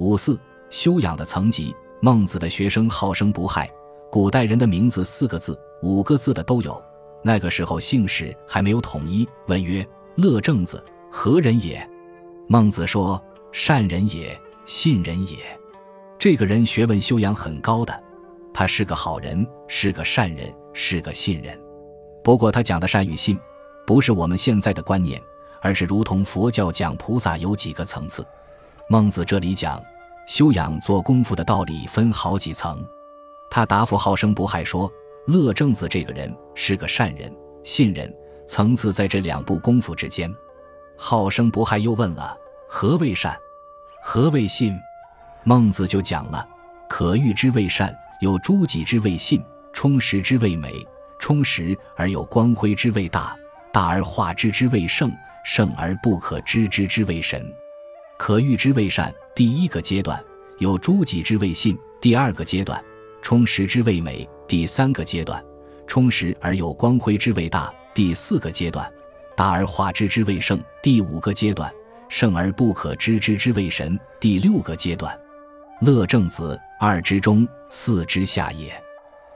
五四修养的层级，孟子的学生好生不害。古代人的名字四个字、五个字的都有。那个时候姓氏还没有统一。问曰：“乐正子何人也？”孟子说：“善人也，信人也。”这个人学问修养很高的，他是个好人，是个善人，是个信人。不过他讲的善与信，不是我们现在的观念，而是如同佛教讲菩萨有几个层次。孟子这里讲修养做功夫的道理分好几层。他答复好生不害说：“乐正子这个人是个善人、信人，层次在这两步功夫之间。”好生不害又问了：“何谓善？何谓信？”孟子就讲了：“可欲之谓善，有诸己之谓信，充实之谓美。”充实而有光辉之谓大，大而化之之谓圣，圣而不可知之之谓神。可欲之谓善，第一个阶段；有诸己之谓信，第二个阶段；充实之谓美，第三个阶段；充实而有光辉之谓大，第四个阶段；大而化之之谓圣，第五个阶段；圣而不可知之之谓神，第六个阶段。乐正子，二之中，四之下也。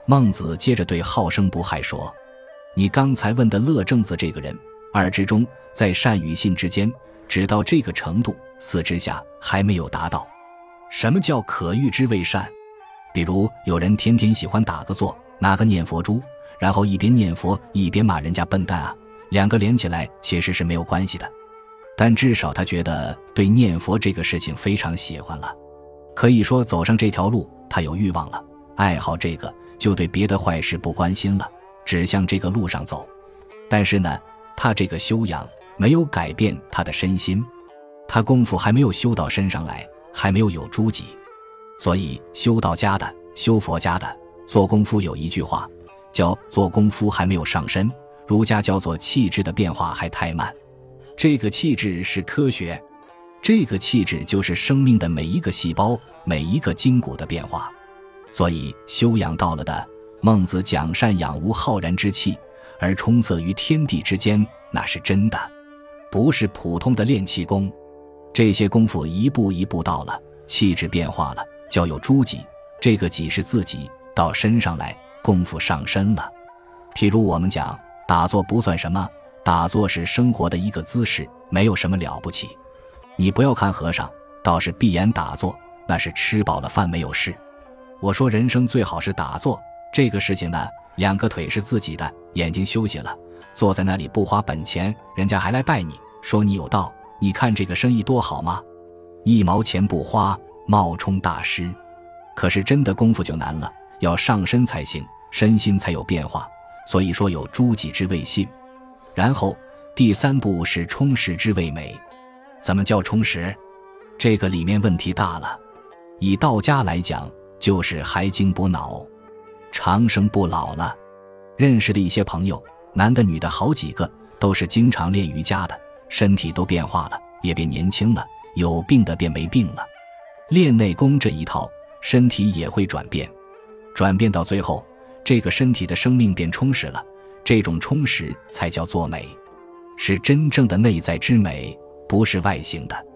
孟子接着对好生不害说：“你刚才问的乐正子这个人，二之中，在善与信之间，只到这个程度；四之下还没有达到。什么叫可欲之谓善？比如有人天天喜欢打个坐，拿个念佛珠，然后一边念佛一边骂人家笨蛋啊，两个连起来其实是没有关系的，但至少他觉得对念佛这个事情非常喜欢了，可以说走上这条路，他有欲望了，爱好这个。”就对别的坏事不关心了，只向这个路上走。但是呢，他这个修养没有改变他的身心，他功夫还没有修到身上来，还没有有诸己。所以修道家的、修佛家的做功夫有一句话，叫做功夫还没有上身。儒家叫做气质的变化还太慢。这个气质是科学，这个气质就是生命的每一个细胞、每一个筋骨的变化。所以修养到了的，孟子讲善养无浩然之气，而充塞于天地之间，那是真的，不是普通的练气功。这些功夫一步一步到了，气质变化了，叫有诸己。这个己是自己到身上来，功夫上身了。譬如我们讲打坐不算什么，打坐是生活的一个姿势，没有什么了不起。你不要看和尚，倒是闭眼打坐，那是吃饱了饭没有事。我说人生最好是打坐，这个事情呢，两个腿是自己的，眼睛休息了，坐在那里不花本钱，人家还来拜你，说你有道。你看这个生意多好吗？一毛钱不花，冒充大师。可是真的功夫就难了，要上身才行，身心才有变化。所以说有诸己之谓信，然后第三步是充实之谓美。怎么叫充实？这个里面问题大了。以道家来讲。就是还精补脑，长生不老了。认识的一些朋友，男的女的好几个，都是经常练瑜伽的，身体都变化了，也变年轻了。有病的变没病了。练内功这一套，身体也会转变，转变到最后，这个身体的生命变充实了。这种充实才叫做美，是真正的内在之美，不是外形的。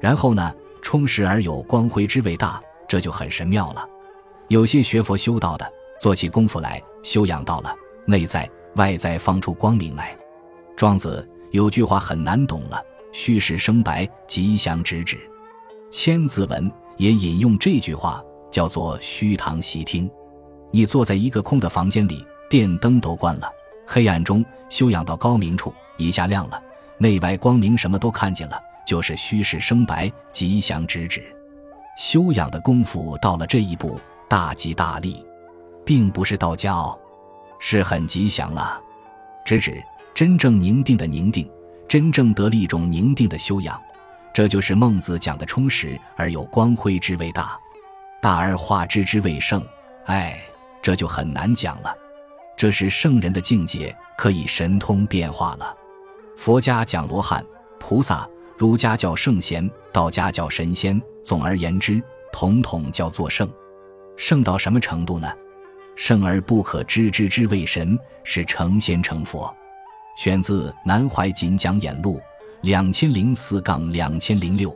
然后呢，充实而有光辉之伟大。这就很神妙了。有些学佛修道的，做起功夫来，修养到了，内在外在放出光明来。庄子有句话很难懂了：“虚实生白，吉祥直指。”千字文也引用这句话，叫做“虚堂习听”。你坐在一个空的房间里，电灯都关了，黑暗中修养到高明处，一下亮了，内外光明，什么都看见了，就是虚实生白，吉祥直指。修养的功夫到了这一步，大吉大利，并不是道家哦，是很吉祥了。直指真正宁定的宁定，真正得了一种宁定的修养，这就是孟子讲的充实而有光辉之谓大，大而化之之谓圣。哎，这就很难讲了。这是圣人的境界，可以神通变化了。佛家讲罗汉、菩萨。儒家叫圣贤，道家叫神仙。总而言之，统统叫做圣。圣到什么程度呢？圣而不可知之之谓神，是成仙成佛。选自《南怀瑾讲演录》，两千零四杠两千零六。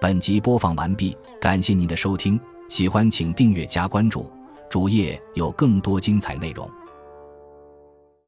本集播放完毕，感谢您的收听，喜欢请订阅加关注，主页有更多精彩内容。